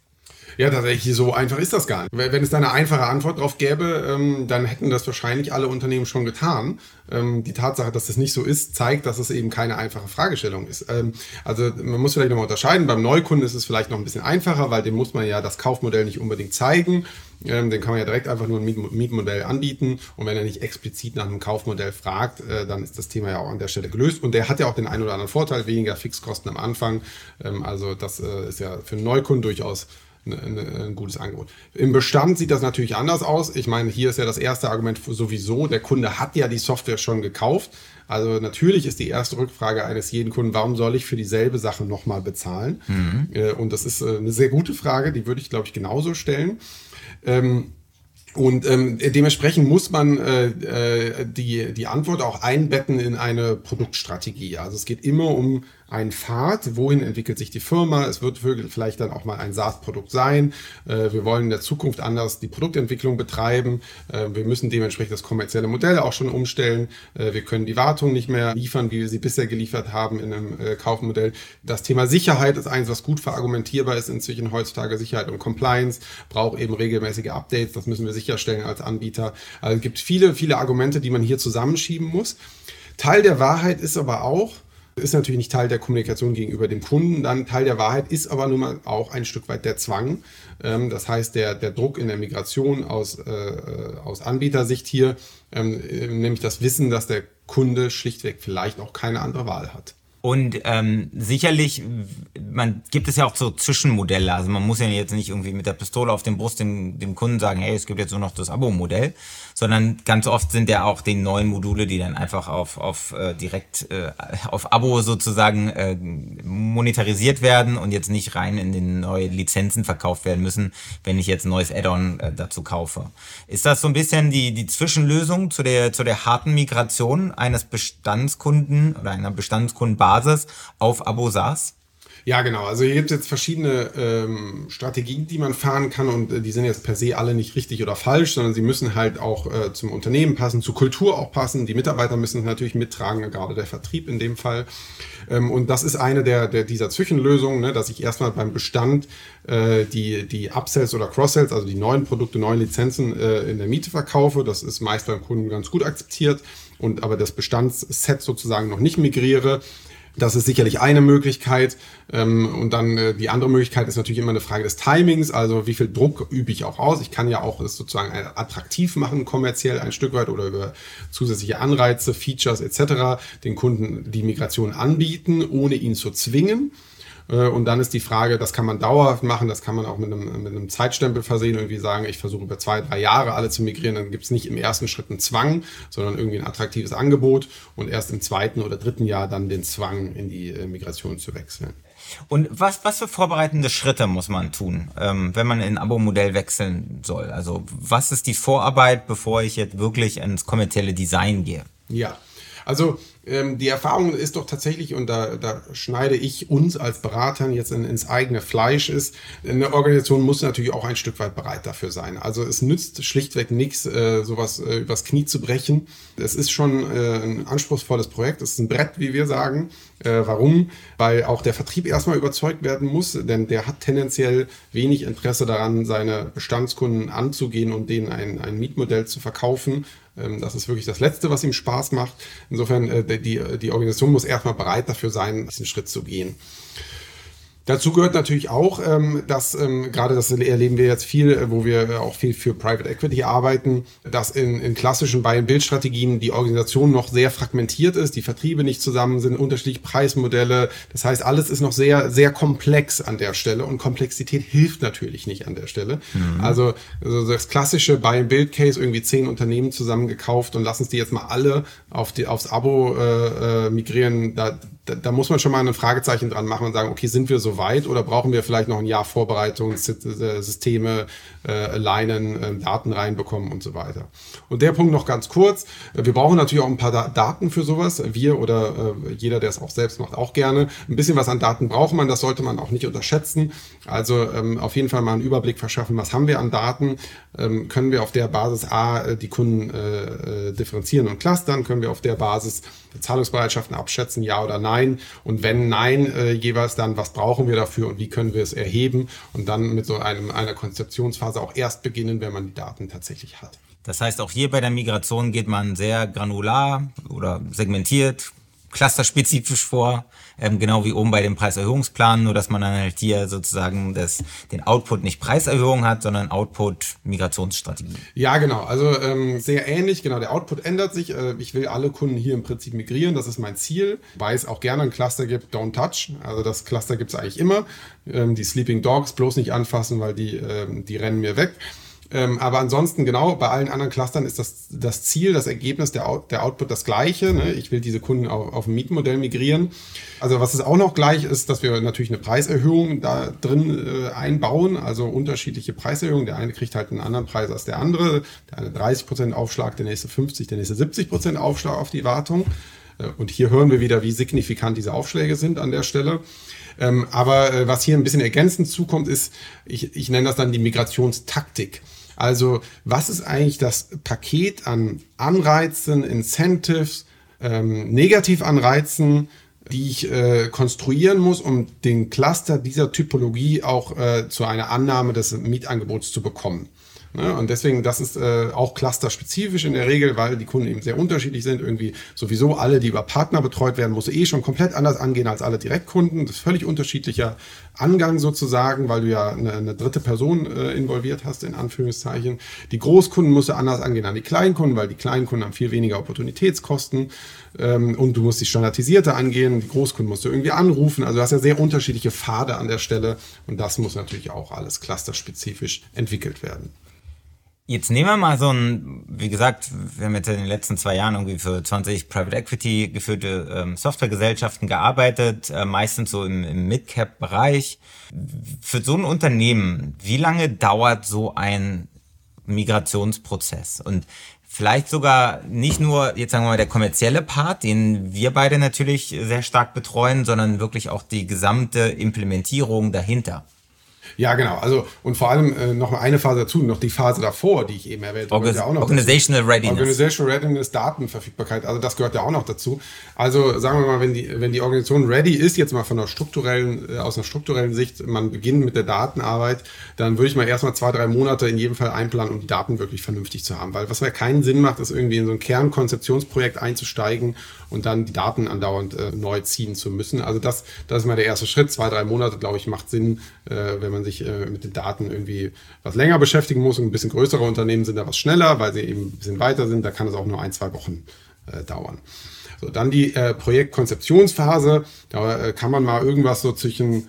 Ja, tatsächlich, so einfach ist das gar nicht. Wenn es da eine einfache Antwort drauf gäbe, ähm, dann hätten das wahrscheinlich alle Unternehmen schon getan. Ähm, die Tatsache, dass das nicht so ist, zeigt, dass es eben keine einfache Fragestellung ist. Ähm, also man muss vielleicht nochmal unterscheiden. Beim Neukunden ist es vielleicht noch ein bisschen einfacher, weil dem muss man ja das Kaufmodell nicht unbedingt zeigen. Ähm, den kann man ja direkt einfach nur ein Mietmodell anbieten. Und wenn er nicht explizit nach einem Kaufmodell fragt, äh, dann ist das Thema ja auch an der Stelle gelöst. Und der hat ja auch den einen oder anderen Vorteil, weniger Fixkosten am Anfang. Ähm, also das äh, ist ja für einen Neukunden durchaus ein gutes Angebot. Im Bestand sieht das natürlich anders aus. Ich meine, hier ist ja das erste Argument sowieso, der Kunde hat ja die Software schon gekauft. Also natürlich ist die erste Rückfrage eines jeden Kunden, warum soll ich für dieselbe Sache nochmal bezahlen? Mhm. Äh, und das ist äh, eine sehr gute Frage, die würde ich, glaube ich, genauso stellen. Ähm, und ähm, dementsprechend muss man äh, äh, die, die Antwort auch einbetten in eine Produktstrategie. Also es geht immer um ein Pfad, wohin entwickelt sich die Firma. Es wird vielleicht dann auch mal ein SaaS-Produkt sein. Äh, wir wollen in der Zukunft anders die Produktentwicklung betreiben. Äh, wir müssen dementsprechend das kommerzielle Modell auch schon umstellen. Äh, wir können die Wartung nicht mehr liefern, wie wir sie bisher geliefert haben in einem Kaufmodell. Das Thema Sicherheit ist eins, was gut verargumentierbar ist inzwischen heutzutage. Sicherheit und Compliance braucht eben regelmäßige Updates. Das müssen wir sicherstellen als Anbieter. Also es gibt viele, viele Argumente, die man hier zusammenschieben muss. Teil der Wahrheit ist aber auch, ist natürlich nicht Teil der Kommunikation gegenüber dem Kunden. Dann Teil der Wahrheit ist aber nun mal auch ein Stück weit der Zwang. Ähm, das heißt, der, der Druck in der Migration aus, äh, aus Anbietersicht hier, ähm, nämlich das Wissen, dass der Kunde schlichtweg vielleicht auch keine andere Wahl hat. Und ähm, sicherlich, man gibt es ja auch so Zwischenmodelle. Also man muss ja jetzt nicht irgendwie mit der Pistole auf dem Brust dem, dem Kunden sagen, hey, es gibt jetzt nur noch das Abo-Modell, sondern ganz oft sind ja auch die neuen Module, die dann einfach auf, auf äh, direkt äh, auf Abo sozusagen äh, monetarisiert werden und jetzt nicht rein in den neuen Lizenzen verkauft werden müssen, wenn ich jetzt ein neues Add-on äh, dazu kaufe. Ist das so ein bisschen die, die Zwischenlösung zu der, zu der harten Migration eines Bestandskunden oder einer Bestandskundenbasis auf Abo SaaS? Ja, genau. Also hier gibt es jetzt verschiedene ähm, Strategien, die man fahren kann und äh, die sind jetzt per se alle nicht richtig oder falsch, sondern sie müssen halt auch äh, zum Unternehmen passen, zur Kultur auch passen. Die Mitarbeiter müssen natürlich mittragen, gerade der Vertrieb in dem Fall. Ähm, und das ist eine der, der dieser Zwischenlösungen, ne, dass ich erstmal beim Bestand äh, die, die Upsells oder Cross-Sells, also die neuen Produkte, neuen Lizenzen äh, in der Miete verkaufe. Das ist meist beim Kunden ganz gut akzeptiert und aber das Bestandsset sozusagen noch nicht migriere. Das ist sicherlich eine Möglichkeit. Ähm, und dann äh, die andere Möglichkeit ist natürlich immer eine Frage des Timings. Also wie viel Druck übe ich auch aus? Ich kann ja auch es sozusagen attraktiv machen, kommerziell ein Stück weit oder über zusätzliche Anreize, Features etc. den Kunden die Migration anbieten, ohne ihn zu zwingen. Äh, und dann ist die Frage, das kann man dauerhaft machen, das kann man auch mit einem, mit einem Zeitstempel versehen, irgendwie sagen, ich versuche über zwei, drei Jahre alle zu migrieren, dann gibt es nicht im ersten Schritt einen Zwang, sondern irgendwie ein attraktives Angebot und erst im zweiten oder dritten Jahr dann den Zwang in die äh, Migration zu wechseln. Und was, was für vorbereitende Schritte muss man tun, ähm, wenn man in ein Abo-Modell wechseln soll? Also was ist die Vorarbeit, bevor ich jetzt wirklich ins kommerzielle Design gehe? Ja, also ähm, die Erfahrung ist doch tatsächlich, und da, da schneide ich uns als Beratern jetzt in, ins eigene Fleisch, ist, eine Organisation muss natürlich auch ein Stück weit bereit dafür sein. Also es nützt schlichtweg nichts, äh, sowas äh, übers Knie zu brechen. Es ist schon äh, ein anspruchsvolles Projekt, es ist ein Brett, wie wir sagen. Äh, warum? Weil auch der Vertrieb erstmal überzeugt werden muss, denn der hat tendenziell wenig Interesse daran, seine Bestandskunden anzugehen und denen ein, ein Mietmodell zu verkaufen ähm, das ist wirklich das Letzte, was ihm Spaß macht. Insofern, äh, die, die Organisation muss erstmal bereit dafür sein, diesen Schritt zu gehen. Dazu gehört natürlich auch, ähm, dass ähm, gerade das erleben wir jetzt viel, äh, wo wir auch viel für Private Equity arbeiten, dass in, in klassischen Buy-and-Build-Strategien die Organisation noch sehr fragmentiert ist, die Vertriebe nicht zusammen sind, unterschiedliche Preismodelle. Das heißt, alles ist noch sehr, sehr komplex an der Stelle und Komplexität hilft natürlich nicht an der Stelle. Mhm. Also, also das klassische Buy-and-Build-Case, irgendwie zehn Unternehmen zusammengekauft und lassen es die jetzt mal alle auf die, aufs Abo äh, äh, migrieren. Da, da, da muss man schon mal ein Fragezeichen dran machen und sagen, okay, sind wir so weit oder brauchen wir vielleicht noch ein Jahr Vorbereitung, Systeme äh, alignen, äh, Daten reinbekommen und so weiter. Und der Punkt noch ganz kurz. Wir brauchen natürlich auch ein paar da Daten für sowas. Wir oder äh, jeder, der es auch selbst macht, auch gerne. Ein bisschen was an Daten braucht man, das sollte man auch nicht unterschätzen. Also ähm, auf jeden Fall mal einen Überblick verschaffen, was haben wir an Daten, ähm, können wir auf der Basis A äh, die Kunden äh, äh, differenzieren und clustern, können wir auf der Basis Zahlungsbereitschaften abschätzen, ja oder nein. Und wenn nein, äh, jeweils dann, was brauchen wir dafür und wie können wir es erheben und dann mit so einem, einer Konzeptionsphase auch erst beginnen, wenn man die Daten tatsächlich hat. Das heißt, auch hier bei der Migration geht man sehr granular oder segmentiert, clusterspezifisch vor, ähm, genau wie oben bei dem Preiserhöhungsplan, nur dass man dann halt hier sozusagen das, den Output nicht Preiserhöhung hat, sondern Output Migrationsstrategie. Ja, genau. Also ähm, sehr ähnlich. Genau, der Output ändert sich. Äh, ich will alle Kunden hier im Prinzip migrieren. Das ist mein Ziel. Weil es auch gerne ein Cluster gibt, Don't Touch. Also das Cluster gibt es eigentlich immer. Ähm, die Sleeping Dogs bloß nicht anfassen, weil die, ähm, die rennen mir weg. Ähm, aber ansonsten, genau, bei allen anderen Clustern ist das, das Ziel, das Ergebnis, der, Out, der Output das gleiche. Ne? Ich will diese Kunden auf, auf ein Mietmodell migrieren. Also was ist auch noch gleich ist, dass wir natürlich eine Preiserhöhung da drin äh, einbauen, also unterschiedliche Preiserhöhungen. Der eine kriegt halt einen anderen Preis als der andere. Der eine 30% Aufschlag, der nächste 50, der nächste 70% Aufschlag auf die Wartung. Äh, und hier hören wir wieder, wie signifikant diese Aufschläge sind an der Stelle. Ähm, aber äh, was hier ein bisschen ergänzend zukommt, ist, ich, ich nenne das dann die Migrationstaktik. Also was ist eigentlich das Paket an Anreizen, Incentives, ähm, Negativanreizen, die ich äh, konstruieren muss, um den Cluster dieser Typologie auch äh, zu einer Annahme des Mietangebots zu bekommen. Ne? Und deswegen, das ist äh, auch clusterspezifisch in der Regel, weil die Kunden eben sehr unterschiedlich sind. Irgendwie sowieso alle, die über Partner betreut werden, muss eh schon komplett anders angehen als alle Direktkunden. Das ist völlig unterschiedlicher Angang sozusagen, weil du ja eine, eine dritte Person äh, involviert hast, in Anführungszeichen. Die Großkunden musst du anders angehen an die Kleinkunden, weil die Kleinkunden haben viel weniger Opportunitätskosten. Ähm, und du musst die standardisierte angehen. Die Großkunden musst du irgendwie anrufen. Also du hast ja sehr unterschiedliche Pfade an der Stelle. Und das muss natürlich auch alles clusterspezifisch entwickelt werden. Jetzt nehmen wir mal so ein, wie gesagt, wir haben jetzt in den letzten zwei Jahren irgendwie für 20 Private Equity geführte ähm, Softwaregesellschaften gearbeitet, äh, meistens so im, im Mid-Cap-Bereich. Für so ein Unternehmen, wie lange dauert so ein Migrationsprozess? Und vielleicht sogar nicht nur, jetzt sagen wir mal, der kommerzielle Part, den wir beide natürlich sehr stark betreuen, sondern wirklich auch die gesamte Implementierung dahinter. Ja, genau. Also und vor allem äh, noch eine Phase dazu, noch die Phase davor, die ich eben erwähnt habe. Organ ja Organizational dazu. Readiness. Organizational Readiness, Datenverfügbarkeit. Also das gehört ja auch noch dazu. Also sagen wir mal, wenn die, wenn die Organisation ready ist, jetzt mal von einer strukturellen, äh, aus einer strukturellen Sicht, man beginnt mit der Datenarbeit, dann würde ich mal erstmal zwei, drei Monate in jedem Fall einplanen, um die Daten wirklich vernünftig zu haben. Weil was ja keinen Sinn macht, ist irgendwie in so ein Kernkonzeptionsprojekt einzusteigen und dann die Daten andauernd äh, neu ziehen zu müssen. Also das, das ist mal der erste Schritt. Zwei, drei Monate, glaube ich, macht Sinn, äh, wenn man sich äh, mit den Daten irgendwie was länger beschäftigen muss. Und ein bisschen größere Unternehmen sind da was schneller, weil sie eben ein bisschen weiter sind. Da kann es auch nur ein, zwei Wochen äh, dauern. So, dann die äh, Projektkonzeptionsphase. Da äh, kann man mal irgendwas so zwischen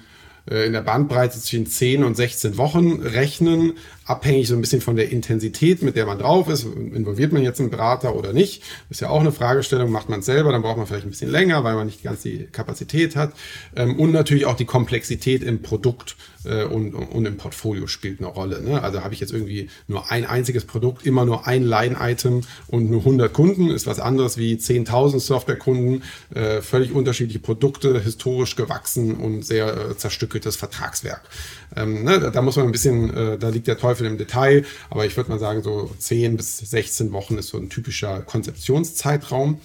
äh, in der Bandbreite zwischen 10 und 16 Wochen rechnen abhängig so ein bisschen von der Intensität, mit der man drauf ist. Involviert man jetzt einen Berater oder nicht? Ist ja auch eine Fragestellung. Macht man es selber, dann braucht man vielleicht ein bisschen länger, weil man nicht ganz die Kapazität hat. Ähm, und natürlich auch die Komplexität im Produkt äh, und, und im Portfolio spielt eine Rolle. Ne? Also habe ich jetzt irgendwie nur ein einziges Produkt, immer nur ein Line-Item und nur 100 Kunden, ist was anderes wie 10.000 Softwarekunden, äh, völlig unterschiedliche Produkte, historisch gewachsen und sehr äh, zerstückeltes Vertragswerk. Ähm, ne? da, da, muss man ein bisschen, da liegt der Teufel im Detail, aber ich würde mal sagen, so 10 bis 16 Wochen ist so ein typischer Konzeptionszeitraum.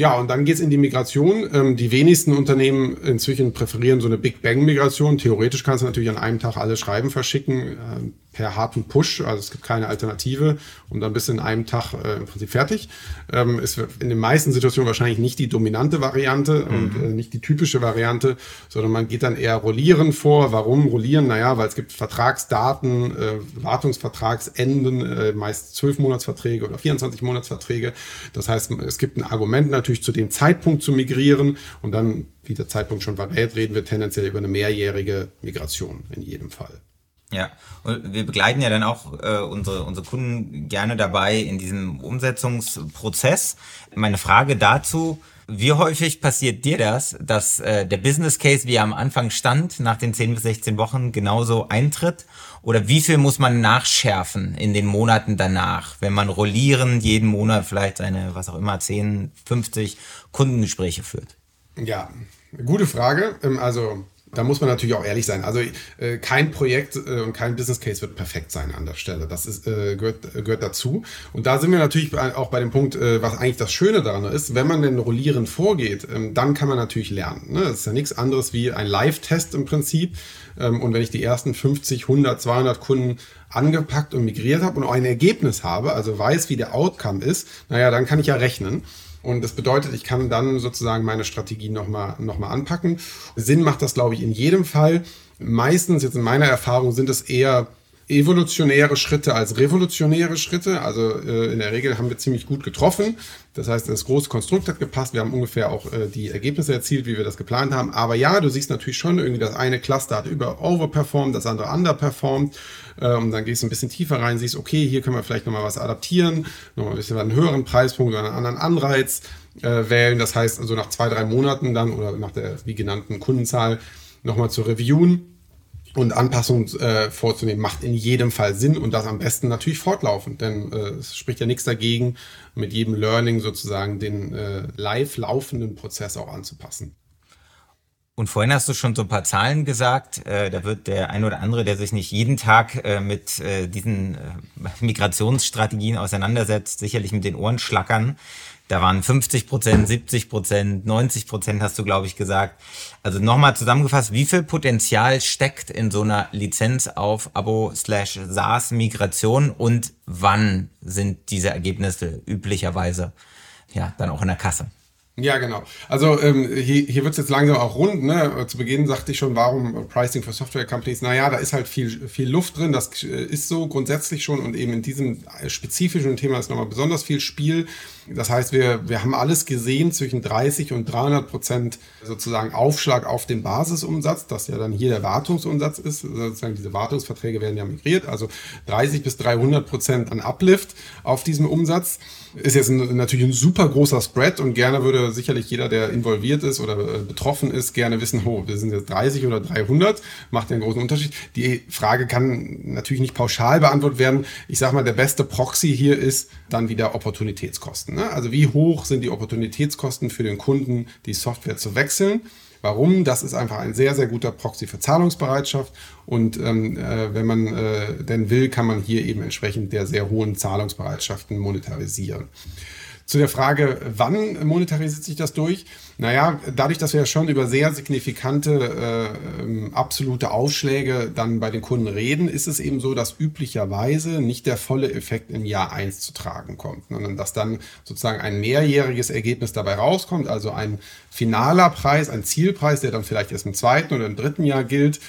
Ja, und dann geht's in die Migration. Ähm, die wenigsten Unternehmen inzwischen präferieren so eine Big Bang-Migration. Theoretisch kannst du natürlich an einem Tag alle Schreiben verschicken. Äh, per harten Push, also es gibt keine Alternative und dann bist du in einem Tag äh, im Prinzip fertig. Ähm, ist in den meisten Situationen wahrscheinlich nicht die dominante Variante mhm. und äh, nicht die typische Variante, sondern man geht dann eher rollieren vor. Warum rollieren? Naja, weil es gibt Vertragsdaten, äh, Wartungsvertragsenden, äh, meist 12 Monatsverträge oder 24 Monatsverträge. Das heißt, es gibt ein Argument natürlich zu dem Zeitpunkt zu migrieren und dann, wie der Zeitpunkt schon verrät, reden wir tendenziell über eine mehrjährige Migration in jedem Fall. Ja, und wir begleiten ja dann auch äh, unsere, unsere Kunden gerne dabei in diesem Umsetzungsprozess. Meine Frage dazu, wie häufig passiert dir das, dass äh, der Business Case, wie er am Anfang stand, nach den 10 bis 16 Wochen genauso eintritt? Oder wie viel muss man nachschärfen in den Monaten danach, wenn man rollierend jeden Monat vielleicht seine, was auch immer, 10, 50 Kundengespräche führt? Ja, gute Frage. Ähm, also da muss man natürlich auch ehrlich sein. Also äh, kein Projekt äh, und kein Business Case wird perfekt sein an der Stelle. Das ist, äh, gehört, gehört dazu. Und da sind wir natürlich auch bei dem Punkt, äh, was eigentlich das Schöne daran ist, wenn man denn rollierend vorgeht, ähm, dann kann man natürlich lernen. Ne? Das ist ja nichts anderes wie ein Live-Test im Prinzip. Ähm, und wenn ich die ersten 50, 100, 200 Kunden angepackt und migriert habe und auch ein Ergebnis habe, also weiß, wie der Outcome ist, naja, dann kann ich ja rechnen. Und das bedeutet, ich kann dann sozusagen meine Strategie nochmal noch mal anpacken. Sinn macht das, glaube ich, in jedem Fall. Meistens, jetzt in meiner Erfahrung, sind es eher evolutionäre Schritte als revolutionäre Schritte. Also äh, in der Regel haben wir ziemlich gut getroffen. Das heißt, das große Konstrukt hat gepasst. Wir haben ungefähr auch äh, die Ergebnisse erzielt, wie wir das geplant haben. Aber ja, du siehst natürlich schon irgendwie, das eine Cluster hat über overperformed, das andere underperformed. Äh, und dann gehst du ein bisschen tiefer rein, siehst, okay, hier können wir vielleicht nochmal was adaptieren, nochmal ein bisschen einen höheren Preispunkt oder einen anderen Anreiz äh, wählen. Das heißt, also nach zwei, drei Monaten dann oder nach der wie genannten Kundenzahl nochmal zu reviewen und Anpassungen äh, vorzunehmen, macht in jedem Fall Sinn und das am besten natürlich fortlaufend, denn äh, es spricht ja nichts dagegen, mit jedem Learning sozusagen den äh, live laufenden Prozess auch anzupassen. Und vorhin hast du schon so ein paar Zahlen gesagt. Äh, da wird der ein oder andere, der sich nicht jeden Tag äh, mit äh, diesen äh, Migrationsstrategien auseinandersetzt, sicherlich mit den Ohren schlackern. Da waren 50 Prozent, 70 Prozent, 90 Prozent hast du, glaube ich, gesagt. Also nochmal zusammengefasst, wie viel Potenzial steckt in so einer Lizenz auf Abo slash SaaS Migration und wann sind diese Ergebnisse üblicherweise ja dann auch in der Kasse? Ja, genau. Also ähm, hier, hier wird es jetzt langsam auch rund. Ne? Zu Beginn sagte ich schon, warum Pricing for Software Companies? Naja, da ist halt viel, viel Luft drin. Das äh, ist so grundsätzlich schon und eben in diesem spezifischen Thema ist nochmal besonders viel Spiel. Das heißt, wir, wir haben alles gesehen zwischen 30 und 300 Prozent sozusagen Aufschlag auf den Basisumsatz, das ja dann hier der Wartungsumsatz ist. Sozusagen diese Wartungsverträge werden ja migriert. Also 30 bis 300 Prozent an Uplift auf diesem Umsatz. Ist jetzt ein, natürlich ein super großer Spread und gerne würde sicherlich jeder, der involviert ist oder äh, betroffen ist, gerne wissen, oh, wir sind jetzt 30 oder 300, macht ja einen großen Unterschied. Die Frage kann natürlich nicht pauschal beantwortet werden. Ich sage mal, der beste Proxy hier ist dann wieder Opportunitätskosten. Ne? Also wie hoch sind die Opportunitätskosten für den Kunden, die Software zu wechseln? Warum? Das ist einfach ein sehr, sehr guter Proxy für Zahlungsbereitschaft. Und ähm, äh, wenn man äh, denn will, kann man hier eben entsprechend der sehr hohen Zahlungsbereitschaften monetarisieren. Zu der Frage, wann monetarisiert sich das durch? Naja, dadurch, dass wir ja schon über sehr signifikante äh, ähm, absolute Aufschläge dann bei den Kunden reden, ist es eben so, dass üblicherweise nicht der volle Effekt im Jahr eins zu tragen kommt, sondern dass dann sozusagen ein mehrjähriges Ergebnis dabei rauskommt, also ein finaler Preis, ein Zielpreis, der dann vielleicht erst im zweiten oder im dritten Jahr gilt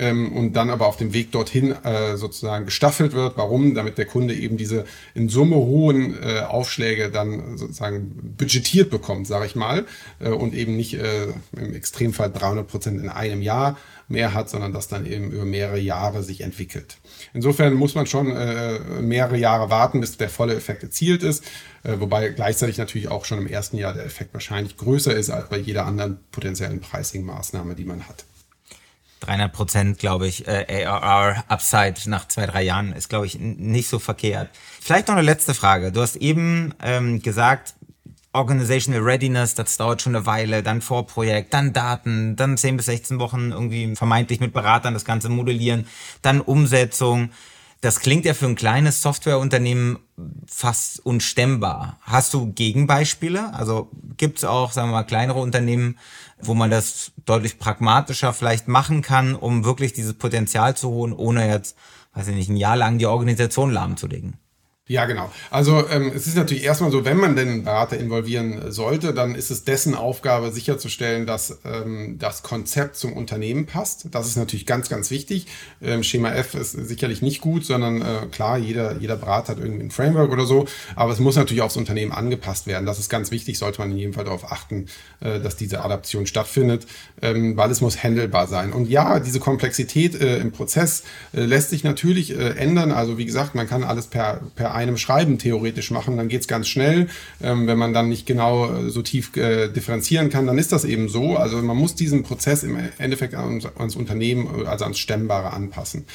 ähm, und dann aber auf dem Weg dorthin äh, sozusagen gestaffelt wird. Warum? Damit der Kunde eben diese in Summe hohen äh, Aufschläge dann sozusagen budgetiert bekommt, sage ich mal, äh, und eben nicht äh, im Extremfall 300 Prozent in einem Jahr mehr hat, sondern das dann eben über mehrere Jahre sich entwickelt. Insofern muss man schon äh, mehrere Jahre warten, bis der volle Effekt erzielt ist, äh, wobei gleichzeitig natürlich auch schon im ersten Jahr der Effekt wahrscheinlich größer ist als bei jeder anderen potenziellen Pricing-Maßnahme, die man hat. 300 Prozent, glaube ich, äh, ARR Upside nach zwei, drei Jahren ist, glaube ich, nicht so verkehrt. Vielleicht noch eine letzte Frage. Du hast eben ähm, gesagt, Organizational Readiness, das dauert schon eine Weile, dann Vorprojekt, dann Daten, dann 10 bis 16 Wochen irgendwie vermeintlich mit Beratern das Ganze modellieren, dann Umsetzung. Das klingt ja für ein kleines Softwareunternehmen fast unstemmbar. Hast du Gegenbeispiele? Also gibt es auch, sagen wir mal, kleinere Unternehmen, wo man das deutlich pragmatischer vielleicht machen kann, um wirklich dieses Potenzial zu holen, ohne jetzt, weiß ich nicht, ein Jahr lang die Organisation lahmzulegen? Ja, genau. Also ähm, es ist natürlich erstmal so, wenn man denn einen Berater involvieren sollte, dann ist es dessen Aufgabe sicherzustellen, dass ähm, das Konzept zum Unternehmen passt. Das ist natürlich ganz, ganz wichtig. Ähm, Schema F ist sicherlich nicht gut, sondern äh, klar, jeder, jeder Berater hat irgendwie ein Framework oder so, aber es muss natürlich aufs Unternehmen angepasst werden. Das ist ganz wichtig, sollte man in jedem Fall darauf achten, äh, dass diese Adaption stattfindet, ähm, weil es muss handelbar sein. Und ja, diese Komplexität äh, im Prozess äh, lässt sich natürlich äh, ändern. Also wie gesagt, man kann alles per, per einem Schreiben theoretisch machen, dann geht es ganz schnell. Ähm, wenn man dann nicht genau äh, so tief äh, differenzieren kann, dann ist das eben so. Also man muss diesen Prozess im Endeffekt ans, ans Unternehmen, also ans Stemmbare anpassen.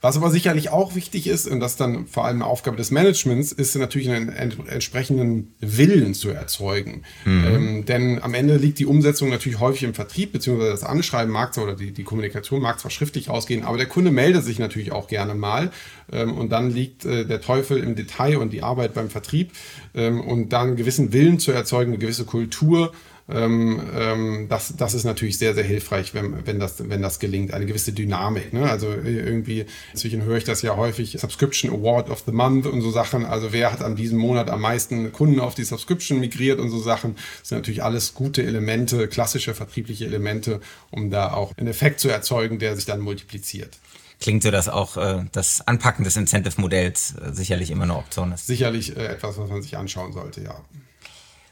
Was aber sicherlich auch wichtig ist, und das dann vor allem eine Aufgabe des Managements, ist natürlich einen entsprechenden Willen zu erzeugen. Mhm. Ähm, denn am Ende liegt die Umsetzung natürlich häufig im Vertrieb, beziehungsweise das Anschreiben mag zwar oder die, die Kommunikation mag zwar schriftlich ausgehen, aber der Kunde meldet sich natürlich auch gerne mal. Ähm, und dann liegt äh, der Teufel im Detail und die Arbeit beim Vertrieb. Ähm, und dann einen gewissen Willen zu erzeugen, eine gewisse Kultur, ähm, ähm, das, das ist natürlich sehr, sehr hilfreich, wenn, wenn, das, wenn das gelingt. Eine gewisse Dynamik. Ne? Also irgendwie, inzwischen höre ich das ja häufig, Subscription Award of the Month und so Sachen. Also wer hat an diesem Monat am meisten Kunden auf die Subscription migriert und so Sachen. Das sind natürlich alles gute Elemente, klassische vertriebliche Elemente, um da auch einen Effekt zu erzeugen, der sich dann multipliziert klingt so, dass auch äh, das Anpacken des Incentive-Modells äh, sicherlich immer eine Option ist. Sicherlich äh, etwas, was man sich anschauen sollte, ja.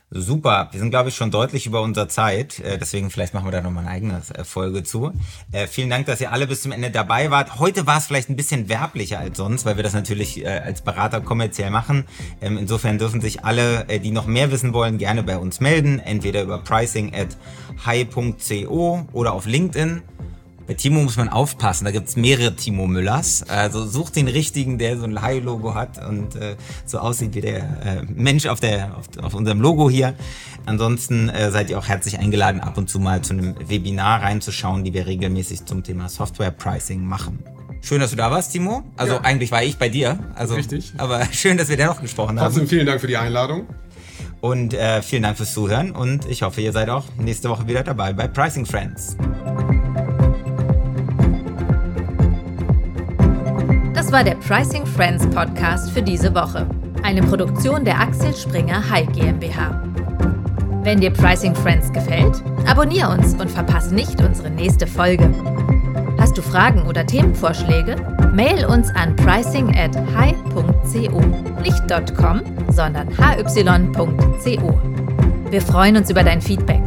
Super, wir sind, glaube ich, schon deutlich über unserer Zeit. Äh, deswegen vielleicht machen wir da nochmal eine eigene äh, Folge zu. Äh, vielen Dank, dass ihr alle bis zum Ende dabei wart. Heute war es vielleicht ein bisschen werblicher als sonst, weil wir das natürlich als Berater kommerziell machen. Ähm, insofern dürfen sich alle, die noch mehr wissen wollen, gerne bei uns melden. Entweder über pricing at high.co oder auf LinkedIn. Bei Timo muss man aufpassen, da gibt's mehrere Timo Müllers. Also sucht den richtigen, der so ein Leih-Logo hat und äh, so aussieht wie der äh, Mensch auf, der, auf, auf, unserem Logo hier. Ansonsten äh, seid ihr auch herzlich eingeladen, ab und zu mal zu einem Webinar reinzuschauen, die wir regelmäßig zum Thema Software Pricing machen. Schön, dass du da warst, Timo. Also ja. eigentlich war ich bei dir. Also, Richtig. Aber schön, dass wir dennoch gesprochen haben. Trotzdem vielen Dank für die Einladung. Und äh, vielen Dank fürs Zuhören und ich hoffe, ihr seid auch nächste Woche wieder dabei bei Pricing Friends. Das war der Pricing Friends Podcast für diese Woche. Eine Produktion der Axel Springer High GmbH. Wenn dir Pricing Friends gefällt, abonniere uns und verpasse nicht unsere nächste Folge. Hast du Fragen oder Themenvorschläge? Mail uns an pricing at high.co. Nicht .com, sondern hy.co. Wir freuen uns über dein Feedback.